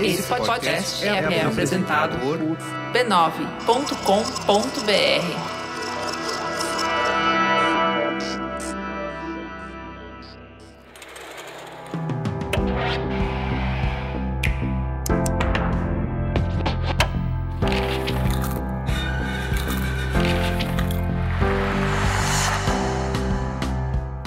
Esse podcast é, é apresentado por b9.com.br.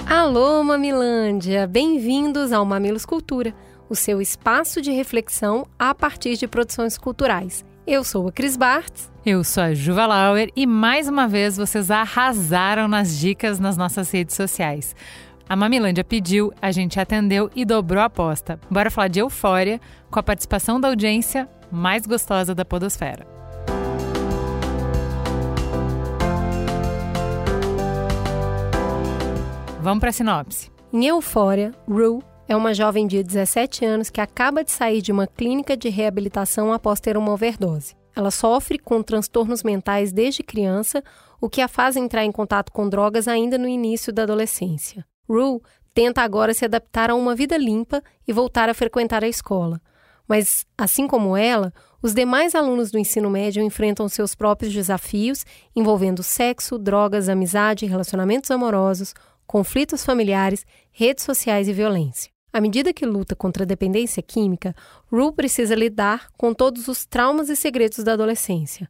Alô, Mamilândia! Bem-vindos ao Mamilos Cultura, o seu espaço de reflexão a partir de produções culturais. Eu sou a Cris Bartz. Eu sou a Juva Lauer e mais uma vez vocês arrasaram nas dicas nas nossas redes sociais. A Mamilândia pediu, a gente atendeu e dobrou a aposta. Bora falar de Eufória com a participação da audiência mais gostosa da Podosfera. Vamos para a sinopse. Em Eufória, Rue é uma jovem de 17 anos que acaba de sair de uma clínica de reabilitação após ter uma overdose. Ela sofre com transtornos mentais desde criança, o que a faz entrar em contato com drogas ainda no início da adolescência. Rue tenta agora se adaptar a uma vida limpa e voltar a frequentar a escola. Mas, assim como ela, os demais alunos do ensino médio enfrentam seus próprios desafios envolvendo sexo, drogas, amizade, relacionamentos amorosos, conflitos familiares, redes sociais e violência. À medida que luta contra a dependência química, Rue precisa lidar com todos os traumas e segredos da adolescência.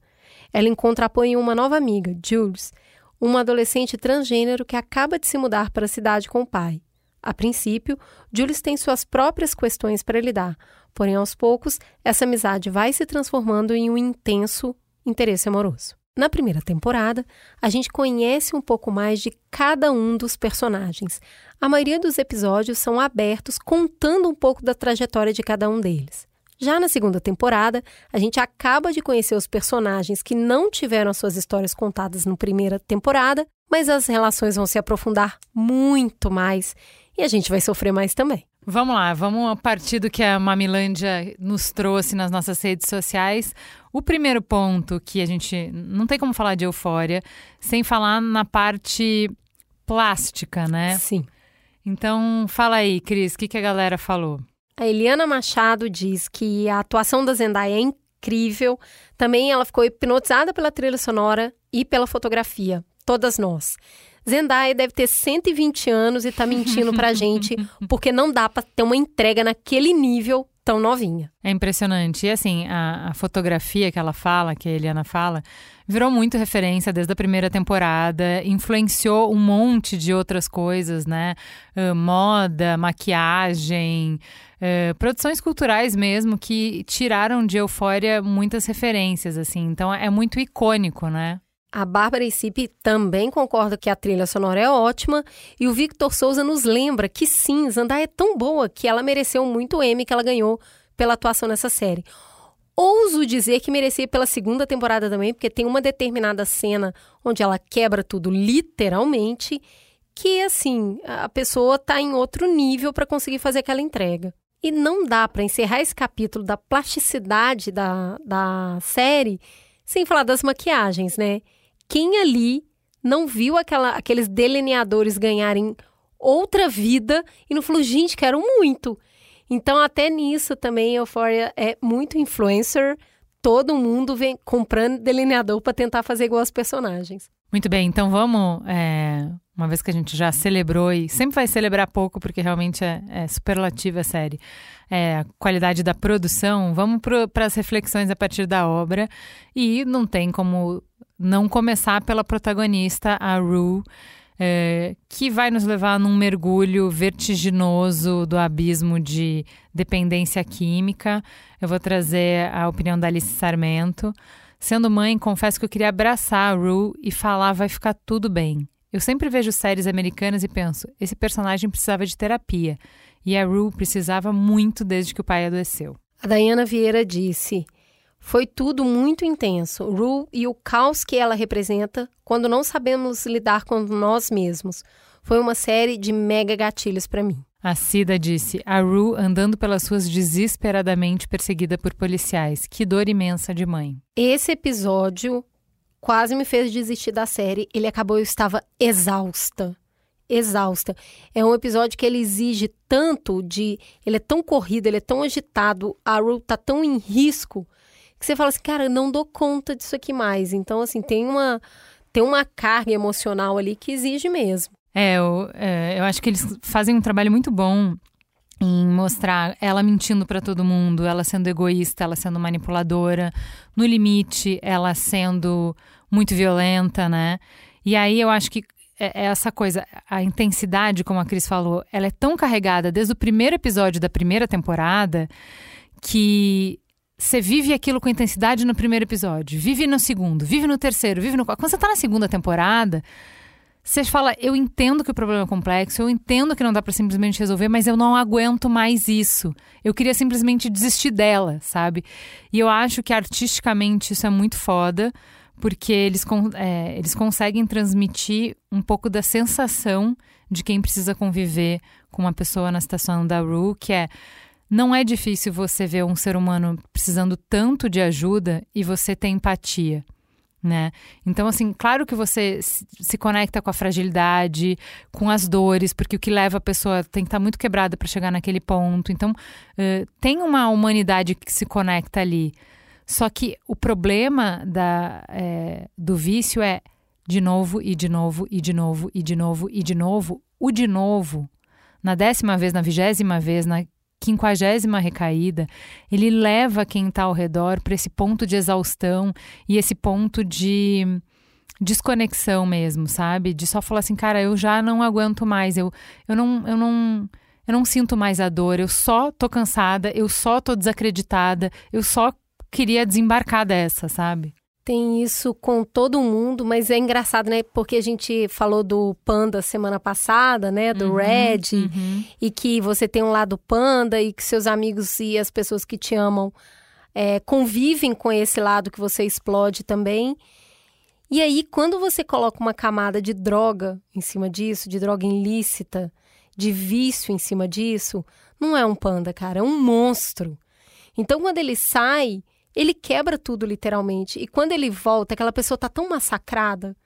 Ela encontra apoio em uma nova amiga, Jules, uma adolescente transgênero que acaba de se mudar para a cidade com o pai. A princípio, Jules tem suas próprias questões para lidar, porém, aos poucos, essa amizade vai se transformando em um intenso interesse amoroso. Na primeira temporada, a gente conhece um pouco mais de cada um dos personagens. A maioria dos episódios são abertos, contando um pouco da trajetória de cada um deles. Já na segunda temporada, a gente acaba de conhecer os personagens que não tiveram as suas histórias contadas na primeira temporada, mas as relações vão se aprofundar muito mais e a gente vai sofrer mais também. Vamos lá, vamos partir do que a Mamilândia nos trouxe nas nossas redes sociais. O primeiro ponto que a gente não tem como falar de euforia sem falar na parte plástica, né? Sim. Então, fala aí, Cris, o que, que a galera falou? A Eliana Machado diz que a atuação da Zendaya é incrível. Também ela ficou hipnotizada pela trilha sonora e pela fotografia. Todas nós. Zendaya deve ter 120 anos e tá mentindo pra gente, porque não dá pra ter uma entrega naquele nível tão novinha. É impressionante. E assim, a, a, fotografia que ela fala, que a Eliana fala, virou muito referência desde a primeira temporada, influenciou um monte de outras coisas, né? Uh, moda, maquiagem, uh, produções culturais mesmo, que tiraram de Eufória muitas referências, assim. Então é muito icônico, né? A Bárbara Icipe também concorda que a trilha sonora é ótima e o Victor Souza nos lembra que sim, Zandaya é tão boa que ela mereceu muito Emmy que ela ganhou pela atuação nessa série. Ouso dizer que merecia pela segunda temporada também, porque tem uma determinada cena onde ela quebra tudo literalmente, que assim, a pessoa tá em outro nível para conseguir fazer aquela entrega. E não dá para encerrar esse capítulo da plasticidade da, da série sem falar das maquiagens, né? Quem ali não viu aquela, aqueles delineadores ganharem outra vida e não falou, gente, quero muito. Então, até nisso também, Euphoria é muito influencer. Todo mundo vem comprando delineador para tentar fazer igual aos personagens. Muito bem, então vamos, é, uma vez que a gente já celebrou e sempre vai celebrar pouco, porque realmente é, é superlativa a série, é, a qualidade da produção, vamos para as reflexões a partir da obra. E não tem como não começar pela protagonista, a Rue, é, que vai nos levar num mergulho vertiginoso do abismo de dependência química. Eu vou trazer a opinião da Alice Sarmento. Sendo mãe, confesso que eu queria abraçar a Rue e falar vai ficar tudo bem. Eu sempre vejo séries americanas e penso, esse personagem precisava de terapia. E a Rue precisava muito desde que o pai adoeceu. A Dayana Vieira disse: foi tudo muito intenso. Rue e o caos que ela representa quando não sabemos lidar com nós mesmos. Foi uma série de mega gatilhos para mim. A Cida disse: A Rue andando pelas ruas desesperadamente perseguida por policiais. Que dor imensa de mãe. Esse episódio quase me fez desistir da série. Ele acabou, eu estava exausta. exausta. É um episódio que ele exige tanto de. Ele é tão corrido, ele é tão agitado, a Ru tá tão em risco, que você fala assim, cara, não dou conta disso aqui mais. Então, assim, tem uma, tem uma carga emocional ali que exige mesmo. É, eu, é, eu acho que eles fazem um trabalho muito bom em mostrar ela mentindo para todo mundo, ela sendo egoísta, ela sendo manipuladora, no limite, ela sendo muito violenta, né? E aí eu acho que é, é essa coisa, a intensidade, como a Cris falou, ela é tão carregada desde o primeiro episódio da primeira temporada que você vive aquilo com intensidade no primeiro episódio, vive no segundo, vive no terceiro, vive no quarto. Quando você tá na segunda temporada, você fala, eu entendo que o problema é complexo, eu entendo que não dá para simplesmente resolver, mas eu não aguento mais isso. Eu queria simplesmente desistir dela, sabe? E eu acho que artisticamente isso é muito foda, porque eles, é, eles conseguem transmitir um pouco da sensação de quem precisa conviver com uma pessoa na situação da Ru, que é não é difícil você ver um ser humano precisando tanto de ajuda e você ter empatia né? Então, assim, claro que você se conecta com a fragilidade, com as dores, porque o que leva a pessoa tem que estar muito quebrada para chegar naquele ponto. Então, uh, tem uma humanidade que se conecta ali. Só que o problema da, é, do vício é de novo e de novo e de novo e de novo e de novo. O de novo, na décima vez, na vigésima vez, na quinquagésima recaída, ele leva quem está ao redor para esse ponto de exaustão e esse ponto de desconexão mesmo, sabe? De só falar assim, cara, eu já não aguento mais, eu, eu não. Eu não eu não sinto mais a dor, eu só tô cansada, eu só tô desacreditada, eu só queria desembarcar dessa, sabe? Tem isso com todo mundo, mas é engraçado, né? Porque a gente falou do panda semana passada, né? Do uhum, Red, uhum. e que você tem um lado panda e que seus amigos e as pessoas que te amam é, convivem com esse lado que você explode também. E aí, quando você coloca uma camada de droga em cima disso, de droga ilícita, de vício em cima disso, não é um panda, cara, é um monstro. Então, quando ele sai ele quebra tudo literalmente. E quando ele volta, aquela pessoa tá tão massacrada.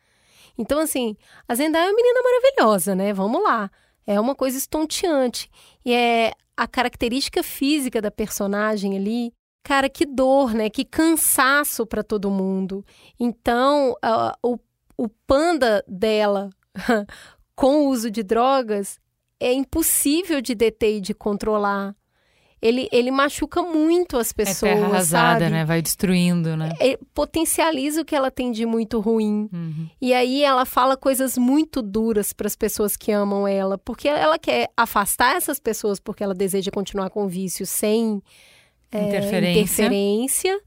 Então, assim, a Zendaya é uma menina maravilhosa, né? Vamos lá. É uma coisa estonteante. E é a característica física da personagem ali. Cara, que dor, né? Que cansaço para todo mundo. Então, o, o panda dela com o uso de drogas é impossível de deter e de controlar ele, ele machuca muito as pessoas. É terra arrasada, sabe? né? Vai destruindo, né? É, potencializa o que ela tem de muito ruim. Uhum. E aí ela fala coisas muito duras para as pessoas que amam ela, porque ela quer afastar essas pessoas porque ela deseja continuar com o vício sem é, interferência. interferência.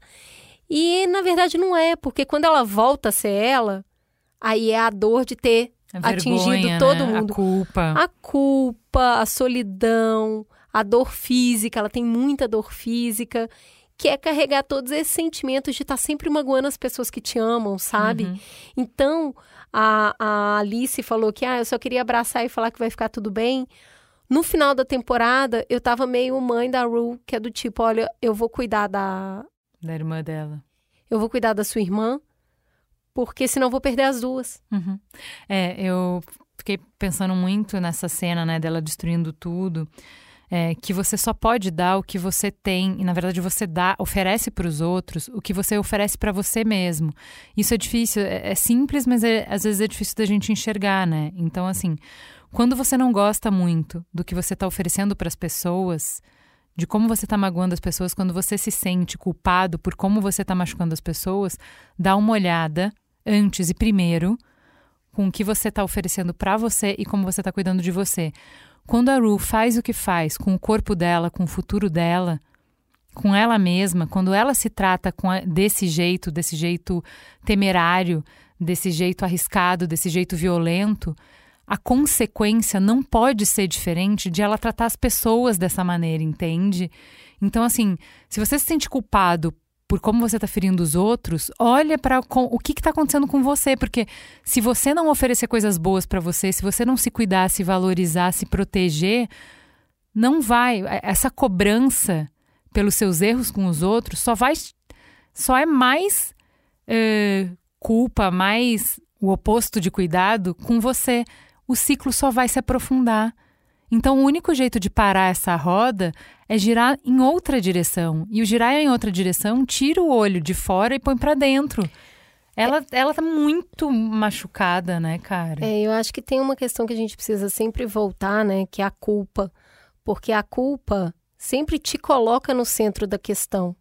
E na verdade não é, porque quando ela volta a ser ela, aí é a dor de ter atingido vergonha, todo né? mundo. A culpa. A culpa, a solidão a dor física, ela tem muita dor física, que é carregar todos esses sentimentos de estar sempre magoando as pessoas que te amam, sabe? Uhum. Então, a, a Alice falou que, ah, eu só queria abraçar e falar que vai ficar tudo bem. No final da temporada, eu tava meio mãe da Ru, que é do tipo, olha, eu vou cuidar da... Da irmã dela. Eu vou cuidar da sua irmã, porque senão eu vou perder as duas. Uhum. É, eu fiquei pensando muito nessa cena, né, dela destruindo tudo é, que você só pode dar o que você tem e na verdade você dá, oferece para os outros o que você oferece para você mesmo. Isso é difícil, é, é simples, mas é, às vezes é difícil da gente enxergar, né? Então assim, quando você não gosta muito do que você está oferecendo para as pessoas, de como você está magoando as pessoas, quando você se sente culpado por como você está machucando as pessoas, dá uma olhada antes e primeiro com o que você está oferecendo para você e como você está cuidando de você. Quando a Ru faz o que faz com o corpo dela, com o futuro dela, com ela mesma, quando ela se trata a, desse jeito, desse jeito temerário, desse jeito arriscado, desse jeito violento, a consequência não pode ser diferente de ela tratar as pessoas dessa maneira, entende? Então, assim, se você se sente culpado por como você está ferindo os outros, olha para o que está acontecendo com você, porque se você não oferecer coisas boas para você, se você não se cuidar, se valorizar, se proteger, não vai. É, essa cobrança pelos seus erros com os outros só vai, só é mais uh, culpa, mais o oposto de cuidado com você. o ciclo só vai se aprofundar. Então, o único jeito de parar essa roda é girar em outra direção. E o girar em outra direção tira o olho de fora e põe para dentro. Ela, é. ela tá muito machucada, né, cara? É, eu acho que tem uma questão que a gente precisa sempre voltar, né, que é a culpa. Porque a culpa sempre te coloca no centro da questão.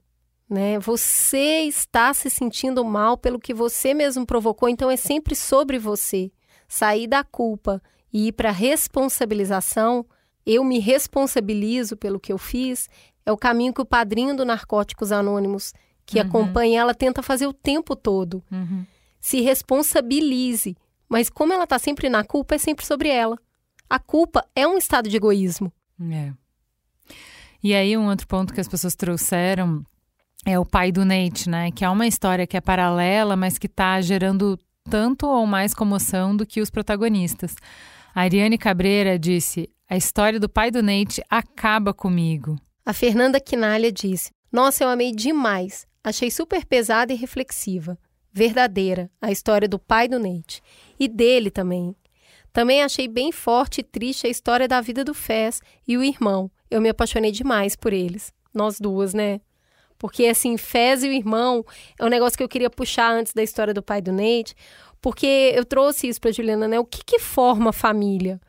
Né? Você está se sentindo mal pelo que você mesmo provocou, então é sempre sobre você. Sair da culpa e ir para responsabilização, eu me responsabilizo pelo que eu fiz, é o caminho que o padrinho do Narcóticos Anônimos, que uhum. acompanha ela, tenta fazer o tempo todo. Uhum. Se responsabilize. Mas como ela está sempre na culpa, é sempre sobre ela. A culpa é um estado de egoísmo. É. E aí, um outro ponto que as pessoas trouxeram é o pai do Nate, né? Que é uma história que é paralela, mas que está gerando tanto ou mais comoção do que os protagonistas. A Ariane Cabreira disse: A história do pai do Nate acaba comigo. A Fernanda Quinalha disse: Nossa, eu amei demais. Achei super pesada e reflexiva. Verdadeira, a história do pai do Nate. E dele também. Também achei bem forte e triste a história da vida do Fez e o irmão. Eu me apaixonei demais por eles. Nós duas, né? Porque, assim, Fez e o irmão é um negócio que eu queria puxar antes da história do pai do Nate, porque eu trouxe isso para Juliana, né? O que, que forma família?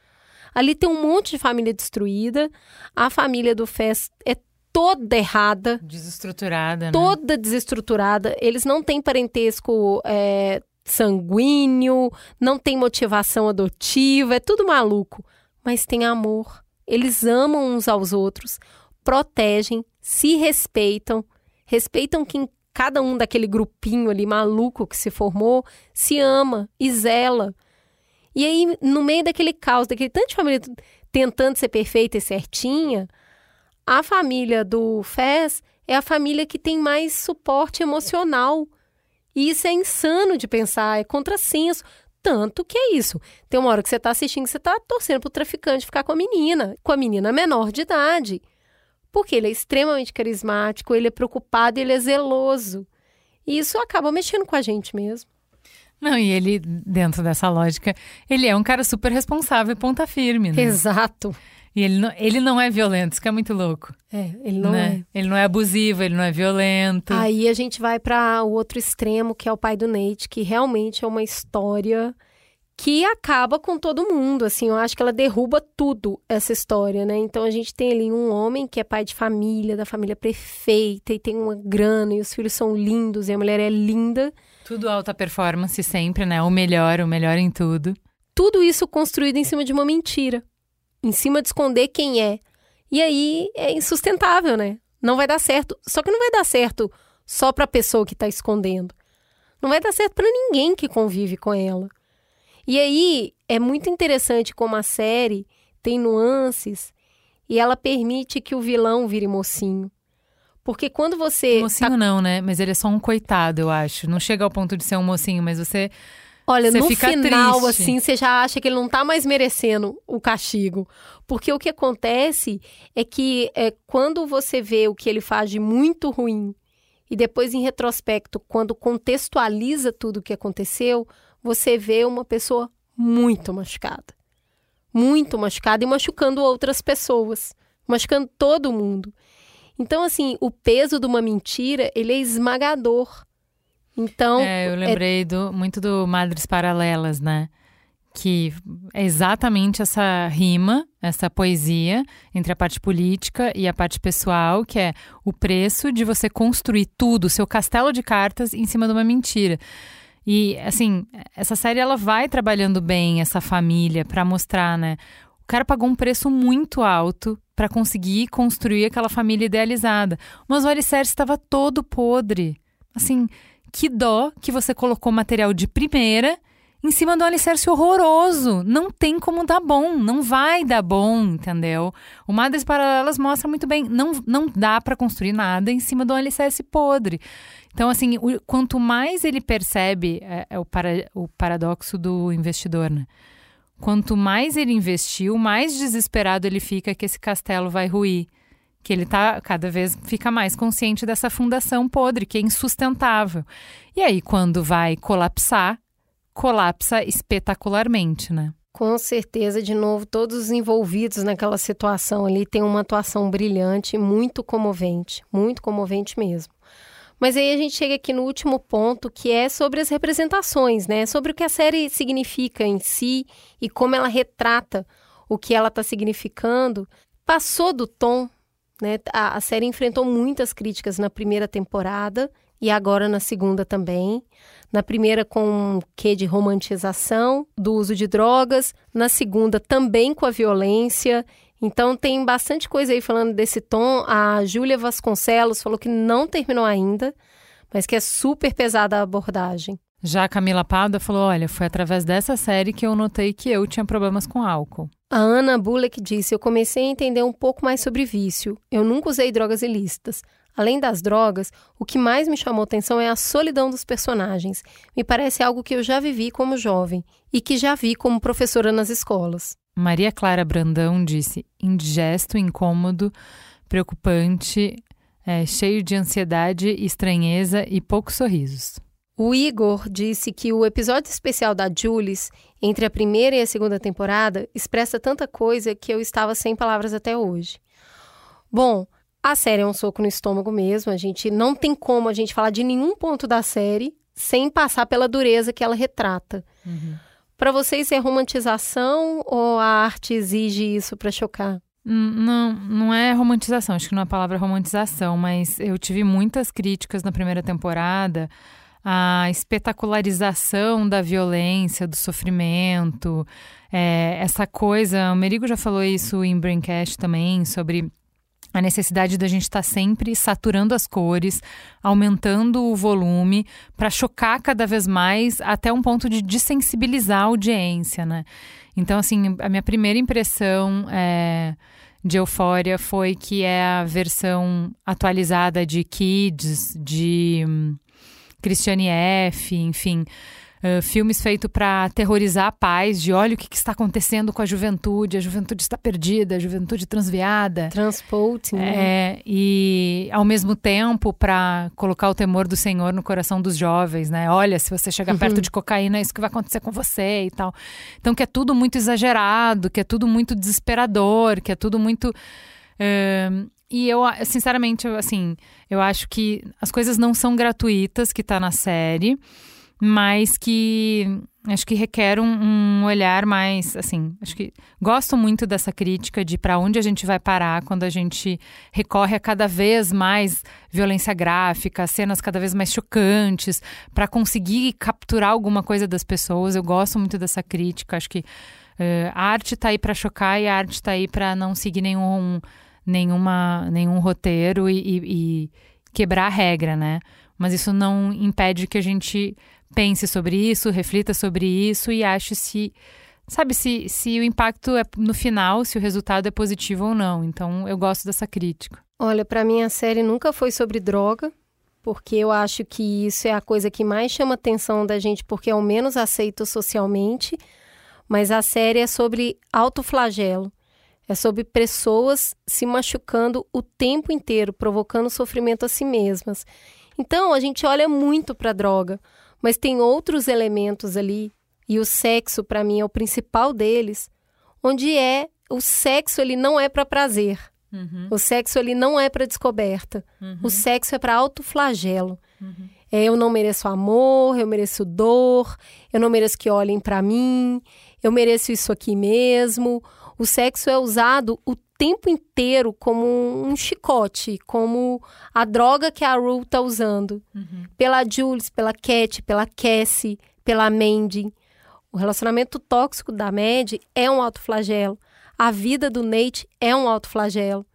Ali tem um monte de família destruída. A família do Fez é toda errada. Desestruturada, né? Toda desestruturada. Eles não têm parentesco é, sanguíneo, não tem motivação adotiva, é tudo maluco. Mas tem amor. Eles amam uns aos outros, protegem, se respeitam, respeitam quem cada um daquele grupinho ali maluco que se formou se ama e zela. E aí, no meio daquele caos, daquele tanto de família tentando ser perfeita e certinha, a família do Fez é a família que tem mais suporte emocional. E isso é insano de pensar, é contrassenso. Tanto que é isso. Tem uma hora que você está assistindo que você está torcendo para o traficante ficar com a menina, com a menina menor de idade porque ele é extremamente carismático, ele é preocupado, ele é zeloso. E isso acaba mexendo com a gente mesmo. Não, e ele, dentro dessa lógica, ele é um cara super responsável e ponta firme, né? Exato. E ele não, ele não é violento, isso que é muito louco. É, ele não né? é. Ele não é abusivo, ele não é violento. Aí a gente vai para o outro extremo, que é o pai do Nate, que realmente é uma história que acaba com todo mundo, assim, eu acho que ela derruba tudo essa história, né? Então a gente tem ali um homem que é pai de família, da família perfeita e tem uma grana e os filhos são lindos e a mulher é linda. Tudo alta performance sempre, né? O melhor, o melhor em tudo. Tudo isso construído em cima de uma mentira, em cima de esconder quem é. E aí é insustentável, né? Não vai dar certo. Só que não vai dar certo só para a pessoa que está escondendo. Não vai dar certo para ninguém que convive com ela. E aí é muito interessante como a série tem nuances e ela permite que o vilão vire mocinho. Porque quando você. Mocinho tá... não, né? Mas ele é só um coitado, eu acho. Não chega ao ponto de ser um mocinho, mas você. Olha, você no final, triste. assim, você já acha que ele não tá mais merecendo o castigo. Porque o que acontece é que é, quando você vê o que ele faz de muito ruim, e depois, em retrospecto, quando contextualiza tudo o que aconteceu, você vê uma pessoa muito machucada. Muito machucada e machucando outras pessoas, machucando todo mundo. Então, assim, o peso de uma mentira, ele é esmagador. Então. É, eu é lembrei é... do, muito do Madres Paralelas, né? Que é exatamente essa rima, essa poesia entre a parte política e a parte pessoal, que é o preço de você construir tudo, seu castelo de cartas, em cima de uma mentira. E, assim, essa série ela vai trabalhando bem essa família para mostrar, né? O cara pagou um preço muito alto para conseguir construir aquela família idealizada. Mas o alicerce estava todo podre. Assim, que dó que você colocou material de primeira em cima de um alicerce horroroso. Não tem como dar bom, não vai dar bom, entendeu? O Madres Paralelas mostra muito bem, não, não dá para construir nada em cima de um alicerce podre. Então, assim, o, quanto mais ele percebe, é, é o, para, o paradoxo do investidor, né? Quanto mais ele investiu, mais desesperado ele fica que esse castelo vai ruir. Que ele tá cada vez fica mais consciente dessa fundação podre, que é insustentável. E aí, quando vai colapsar, colapsa espetacularmente, né? Com certeza, de novo, todos os envolvidos naquela situação ali têm uma atuação brilhante, muito comovente, muito comovente mesmo. Mas aí a gente chega aqui no último ponto, que é sobre as representações, né? Sobre o que a série significa em si e como ela retrata o que ela está significando. Passou do tom, né? A, a série enfrentou muitas críticas na primeira temporada e agora na segunda também. Na primeira, com um quê de romantização do uso de drogas. Na segunda, também com a violência. Então, tem bastante coisa aí falando desse tom. A Júlia Vasconcelos falou que não terminou ainda, mas que é super pesada a abordagem. Já a Camila Pada falou: olha, foi através dessa série que eu notei que eu tinha problemas com álcool. A Ana Bullock disse: Eu comecei a entender um pouco mais sobre vício. Eu nunca usei drogas ilícitas. Além das drogas, o que mais me chamou atenção é a solidão dos personagens. Me parece algo que eu já vivi como jovem e que já vi como professora nas escolas. Maria Clara Brandão disse: indigesto, incômodo, preocupante, é, cheio de ansiedade, estranheza e poucos sorrisos. O Igor disse que o episódio especial da Jules, entre a primeira e a segunda temporada, expressa tanta coisa que eu estava sem palavras até hoje. Bom, a série é um soco no estômago mesmo. A gente não tem como a gente falar de nenhum ponto da série sem passar pela dureza que ela retrata. Uhum. Para vocês é romantização ou a arte exige isso para chocar? Hum, não, não é romantização, acho que não é a palavra romantização, mas eu tive muitas críticas na primeira temporada a espetacularização da violência, do sofrimento, é, essa coisa. O Merigo já falou isso em Braincast também, sobre a necessidade da gente estar tá sempre saturando as cores, aumentando o volume para chocar cada vez mais até um ponto de desensibilizar a audiência, né? Então, assim, a minha primeira impressão é, de Eufória foi que é a versão atualizada de Kids, de um, Christiane F., enfim Uh, filmes feitos para aterrorizar a paz, de olha o que, que, está acontecendo com a juventude, a juventude está perdida, a juventude transviada. Transporting. Né? É, e ao mesmo tempo para colocar o temor do Senhor no coração dos jovens, né? Olha, se você chegar uhum. perto de cocaína, é isso que vai acontecer com você e tal. Então, que é tudo muito exagerado, que é tudo muito desesperador, que é tudo muito. Uh, e eu, sinceramente, assim, eu acho que as coisas não são gratuitas que está na série mas que acho que requer um, um, olhar mais, assim, acho que gosto muito dessa crítica de para onde a gente vai parar quando a gente recorre a cada vez mais violência gráfica, cenas cada vez mais chocantes, para conseguir capturar alguma coisa das pessoas. Eu gosto muito dessa crítica, acho que uh, a arte está aí para chocar e a arte está aí para não seguir nenhum, nenhuma, nenhum roteiro e, e, e quebrar a regra, né? Mas isso não impede que a gente pense sobre isso, reflita sobre isso e ache se sabe se, se o impacto é no final, se o resultado é positivo ou não. Então eu gosto dessa crítica. Olha, para mim a série nunca foi sobre droga, porque eu acho que isso é a coisa que mais chama atenção da gente, porque é o menos aceito socialmente. Mas a série é sobre autoflagelo. É sobre pessoas se machucando o tempo inteiro, provocando sofrimento a si mesmas. Então, a gente olha muito para a droga, mas tem outros elementos ali, e o sexo para mim é o principal deles, onde é o sexo ele não é para prazer. Uhum. O sexo ele não é para descoberta. Uhum. O sexo é para autoflagelo. Uhum. É, eu não mereço amor, eu mereço dor, eu não mereço que olhem para mim, eu mereço isso aqui mesmo. O sexo é usado o tempo inteiro como um chicote, como a droga que a Rue tá usando. Uhum. Pela Jules, pela Cat, pela Cassie, pela Mandy. O relacionamento tóxico da Mandy é um autoflagelo. A vida do Nate é um autoflagelo.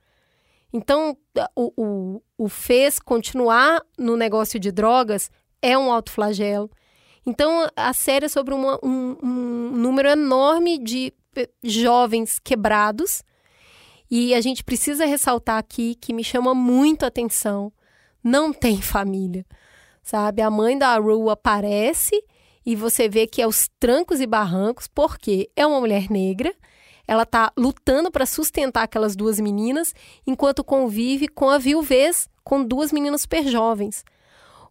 Então, o, o, o fez continuar no negócio de drogas é um autoflagelo. Então, a série é sobre uma, um, um número enorme de jovens quebrados e a gente precisa ressaltar aqui que me chama muito a atenção: não tem família, sabe? A mãe da Rue aparece e você vê que é os trancos e barrancos, porque é uma mulher negra, ela está lutando para sustentar aquelas duas meninas, enquanto convive com a viuvez com duas meninas super jovens.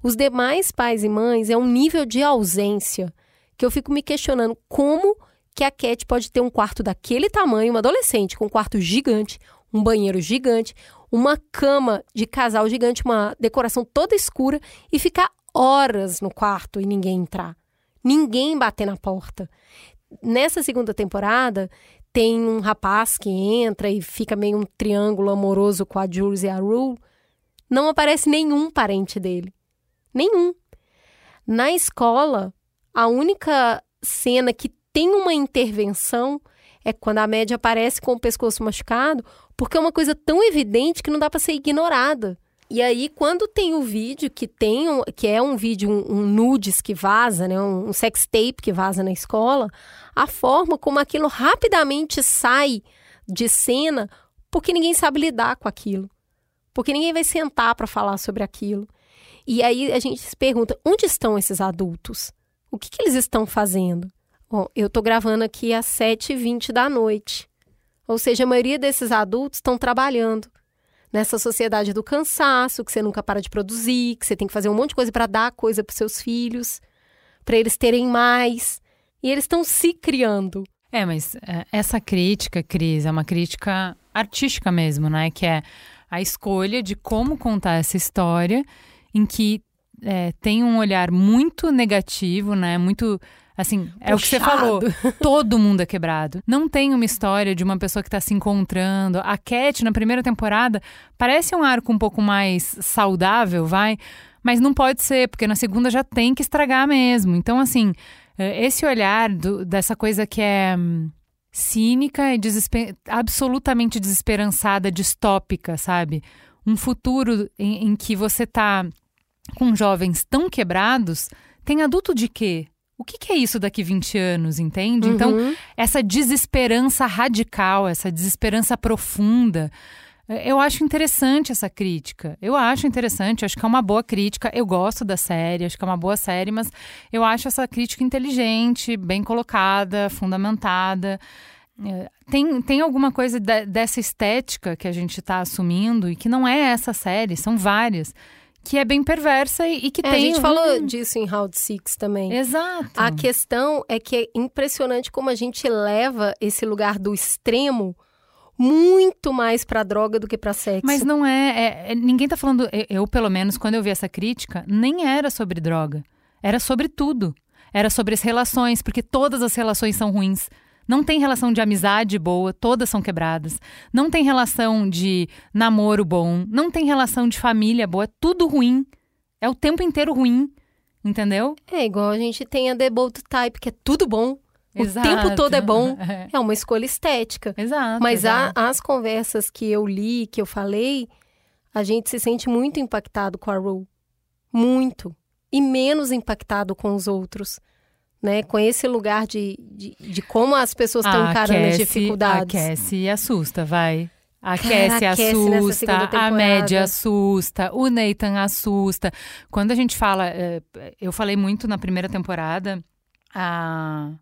Os demais pais e mães é um nível de ausência que eu fico me questionando como que a Cat pode ter um quarto daquele tamanho, uma adolescente com um quarto gigante, um banheiro gigante, uma cama de casal gigante, uma decoração toda escura e ficar horas no quarto e ninguém entrar. Ninguém bater na porta. Nessa segunda temporada, tem um rapaz que entra e fica meio um triângulo amoroso com a Jules e a Rue. Não aparece nenhum parente dele. Nenhum. Na escola, a única cena que tem uma intervenção é quando a média aparece com o pescoço machucado, porque é uma coisa tão evidente que não dá para ser ignorada. E aí, quando tem o vídeo, que tem um, que é um vídeo, um, um, nudes que vaza, né? Um, um sex tape que vaza na escola, a forma como aquilo rapidamente sai de cena, porque ninguém sabe lidar com aquilo. Porque ninguém vai sentar para falar sobre aquilo. E aí a gente se pergunta: onde estão esses adultos? O que, que eles estão fazendo? Eu estou gravando aqui às 7h20 da noite. Ou seja, a maioria desses adultos estão trabalhando nessa sociedade do cansaço, que você nunca para de produzir, que você tem que fazer um monte de coisa para dar coisa para seus filhos, para eles terem mais. E eles estão se criando. É, mas é, essa crítica, Cris, é uma crítica artística mesmo, né? Que é a escolha de como contar essa história em que é, tem um olhar muito negativo, né? Muito Assim, é Puxado. o que você falou. Todo mundo é quebrado. Não tem uma história de uma pessoa que está se encontrando. A Cat, na primeira temporada, parece um arco um pouco mais saudável, vai? Mas não pode ser, porque na segunda já tem que estragar mesmo. Então, assim, é, esse olhar do, dessa coisa que é hum, cínica e desesper absolutamente desesperançada, distópica, sabe? Um futuro em, em que você tá com jovens tão quebrados, tem adulto de quê? O que, que é isso daqui 20 anos, entende? Então, uhum. Então, essa desesperança radical, essa desesperança profunda. É, eu acho interessante essa crítica. Eu acho interessante, acho que é uma boa crítica. Eu gosto da série, acho que é uma boa série, mas eu acho essa crítica inteligente, bem colocada, fundamentada. É, tem, tem alguma coisa de, dessa estética que a gente está assumindo e que não é essa série, são várias que é bem perversa e, e que é, tem. A gente um... falou disso em Round Six também. Exato. A questão é que é impressionante como a gente leva esse lugar do extremo muito mais para droga do que para sexo. Mas não é, é, é, Ninguém tá falando. Eu, pelo menos, quando eu vi essa crítica, nem era sobre droga. Era sobre tudo. Era sobre as relações, porque todas as relações são ruins. Não tem relação de amizade boa, todas são quebradas. Não tem relação de namoro bom, não tem relação de família boa, é tudo ruim. É o tempo inteiro ruim, entendeu? É igual a gente tem a The Bold Type, que é tudo bom. O exato. tempo todo é bom. É uma escolha estética. Exato. Mas exato. A, as conversas que eu li, que eu falei, a gente se sente muito impactado com a Rue. Muito. E menos impactado com os outros né? Com esse lugar de, de, de como as pessoas estão encarando as dificuldades. Aquece e assusta, vai. Aquece, assusta, a média assusta, o Nathan assusta. Quando a gente fala, eh, eu falei muito na primeira temporada, a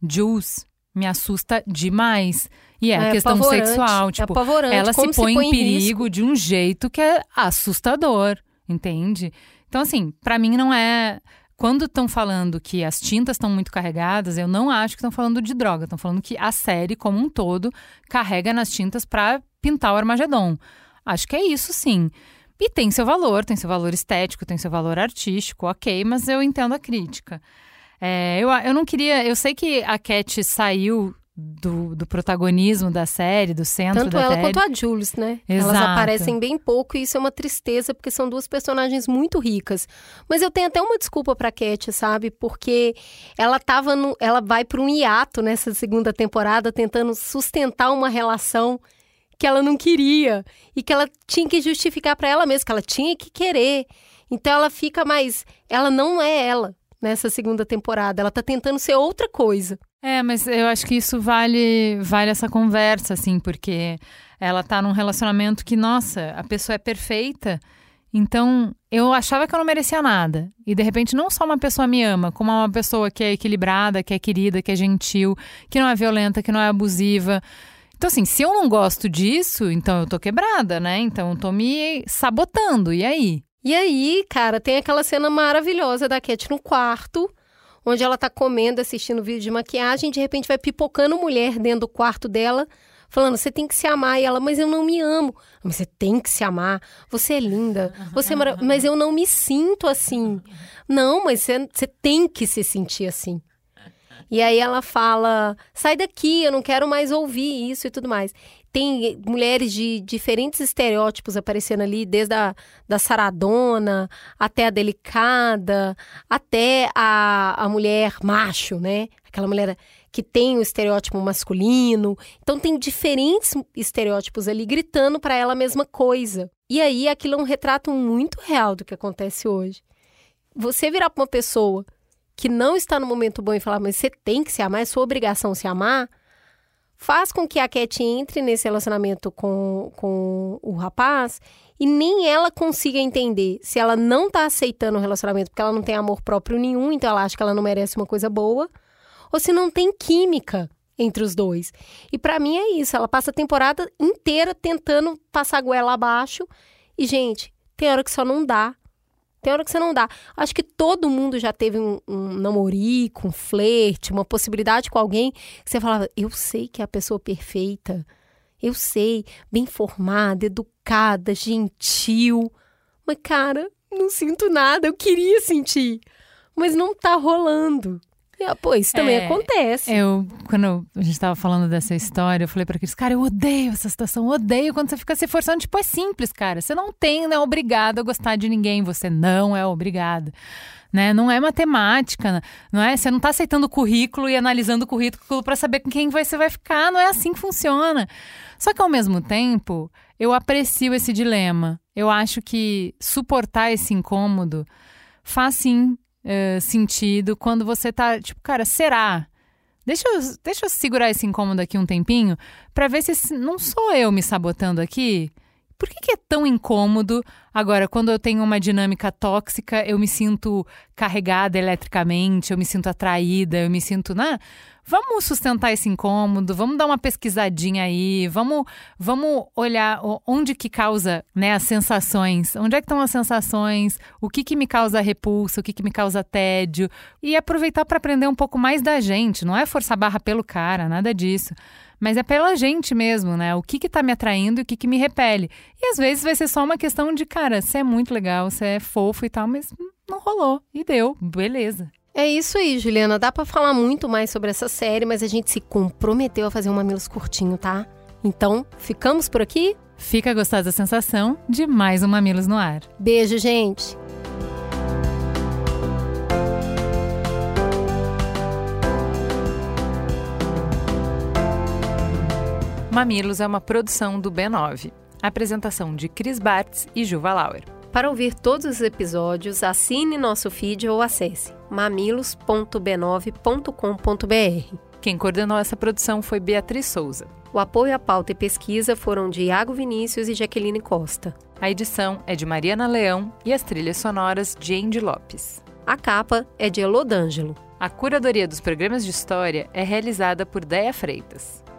Jules me assusta demais. E é, é a questão sexual, é tipo, é ela se põe, se põe, em perigo risco. de um jeito que é assustador, entende? Então assim, para mim não é quando estão falando que as tintas estão muito carregadas, eu não acho que estão falando de droga. Estão falando que a série, como um todo, carrega nas tintas para pintar o Armagedon. Acho que é isso, sim. E tem seu valor, tem seu valor estético, tem seu valor artístico, ok, mas eu entendo a crítica. É, eu, eu não queria. Eu sei que a Cat saiu do, do, protagonismo da série, do centro Tanto da ela série. quanto a Jules, né? Exato. Elas aparecem bem pouco e isso é uma tristeza, porque são duas personagens muito ricas. Mas eu tenho até uma desculpa pra Cat, sabe? Porque ela tava no, ela vai para um hiato nessa segunda temporada tentando sustentar uma relação que ela não queria e que ela tinha que justificar para ela mesma, que ela tinha que querer. Então ela fica mais, ela não é ela nessa segunda temporada, ela tá tentando ser outra coisa. É, mas eu acho que isso vale, vale essa conversa, assim, porque ela tá num relacionamento que, nossa, a pessoa é perfeita. Então, eu achava que eu não merecia nada. E de repente, não só uma pessoa me ama, como uma pessoa que é equilibrada, que é querida, que é gentil, que não é violenta, que não é abusiva. Então, assim, se eu não gosto disso, então eu tô quebrada, né? Então eu tô me sabotando. E aí? E aí, cara, tem aquela cena maravilhosa da Cat no quarto, onde ela tá comendo, assistindo vídeo de maquiagem, de repente vai pipocando mulher dentro do quarto dela, falando: você tem que se amar. E ela, mas eu não me amo. Mas você tem que se amar. Você é linda. Você é. Mas eu não me sinto assim. Não, mas você, você tem que se sentir assim. E aí ela fala: sai daqui, eu não quero mais ouvir isso e tudo mais. Tem mulheres de diferentes estereótipos aparecendo ali, desde a da saradona até a delicada, até a, a mulher macho, né? Aquela mulher que tem o estereótipo masculino. Então tem diferentes estereótipos ali gritando para ela a mesma coisa. E aí aquilo é um retrato muito real do que acontece hoje. Você virar para uma pessoa que não está no momento bom e falar, mas você tem que se amar, é sua obrigação se amar, faz com que a Cat entre nesse relacionamento com, com o rapaz e nem ela consiga entender se ela não está aceitando o relacionamento porque ela não tem amor próprio nenhum, então ela acha que ela não merece uma coisa boa, ou se não tem química entre os dois. E para mim é isso, ela passa a temporada inteira tentando passar a goela abaixo e, gente, tem hora que só não dá. Tem hora que você não dá. Acho que todo mundo já teve um, um namorico, um flerte, uma possibilidade com alguém que você falava, eu sei que é a pessoa perfeita. Eu sei, bem formada, educada, gentil. Mas, cara, não sinto nada. Eu queria sentir. Mas não tá rolando. Pô, isso também é, acontece. Eu, quando a gente tava falando dessa história, eu falei para aqueles, cara, eu odeio essa situação, odeio quando você fica se forçando. Tipo, é simples, cara. Você não tem, não é obrigado a gostar de ninguém. Você não é obrigado. Né? Não é matemática, não é? Você não está aceitando o currículo e analisando o currículo para saber com quem você vai ficar. Não é assim que funciona. Só que ao mesmo tempo, eu aprecio esse dilema. Eu acho que suportar esse incômodo faz sim uh, sentido quando você tá, tipo, cara, será? Deixa eu, deixa eu segurar esse incômodo aqui um tempinho para ver se não sou eu me sabotando aqui. Por que, que, é tão incômodo? Agora, quando eu tenho uma dinâmica tóxica, eu me sinto carregada eletricamente, eu me sinto atraída, eu me sinto, né? Vamos sustentar esse incômodo, vamos dar uma pesquisadinha aí, vamos, vamos olhar onde que causa né, as sensações, onde é que estão as sensações, o que que me causa repulsa, o que que me causa tédio, e aproveitar para aprender um pouco mais da gente, não é forçar barra pelo cara, nada disso. Mas é pela gente mesmo, né? O que que tá me atraindo e o que que me repele. E às vezes vai ser só uma questão de, cara, você é muito legal, você é fofo e tal, mas não rolou. E deu, beleza. É isso aí, Juliana. Dá para falar muito mais sobre essa série, mas a gente se comprometeu a fazer um Mamilos curtinho, tá? Então, ficamos por aqui? Fica gostosa a sensação de mais um Mamilos no ar. Beijo, gente! Mamilos é uma produção do B9. Apresentação de Cris Bartz e Juva Lauer. Para ouvir todos os episódios, assine nosso feed ou acesse mamilos.b9.com.br. Quem coordenou essa produção foi Beatriz Souza. O apoio à pauta e pesquisa foram de Iago Vinícius e Jaqueline Costa. A edição é de Mariana Leão e as trilhas sonoras de Andy Lopes. A capa é de Elodângelo. A curadoria dos programas de história é realizada por Deia Freitas.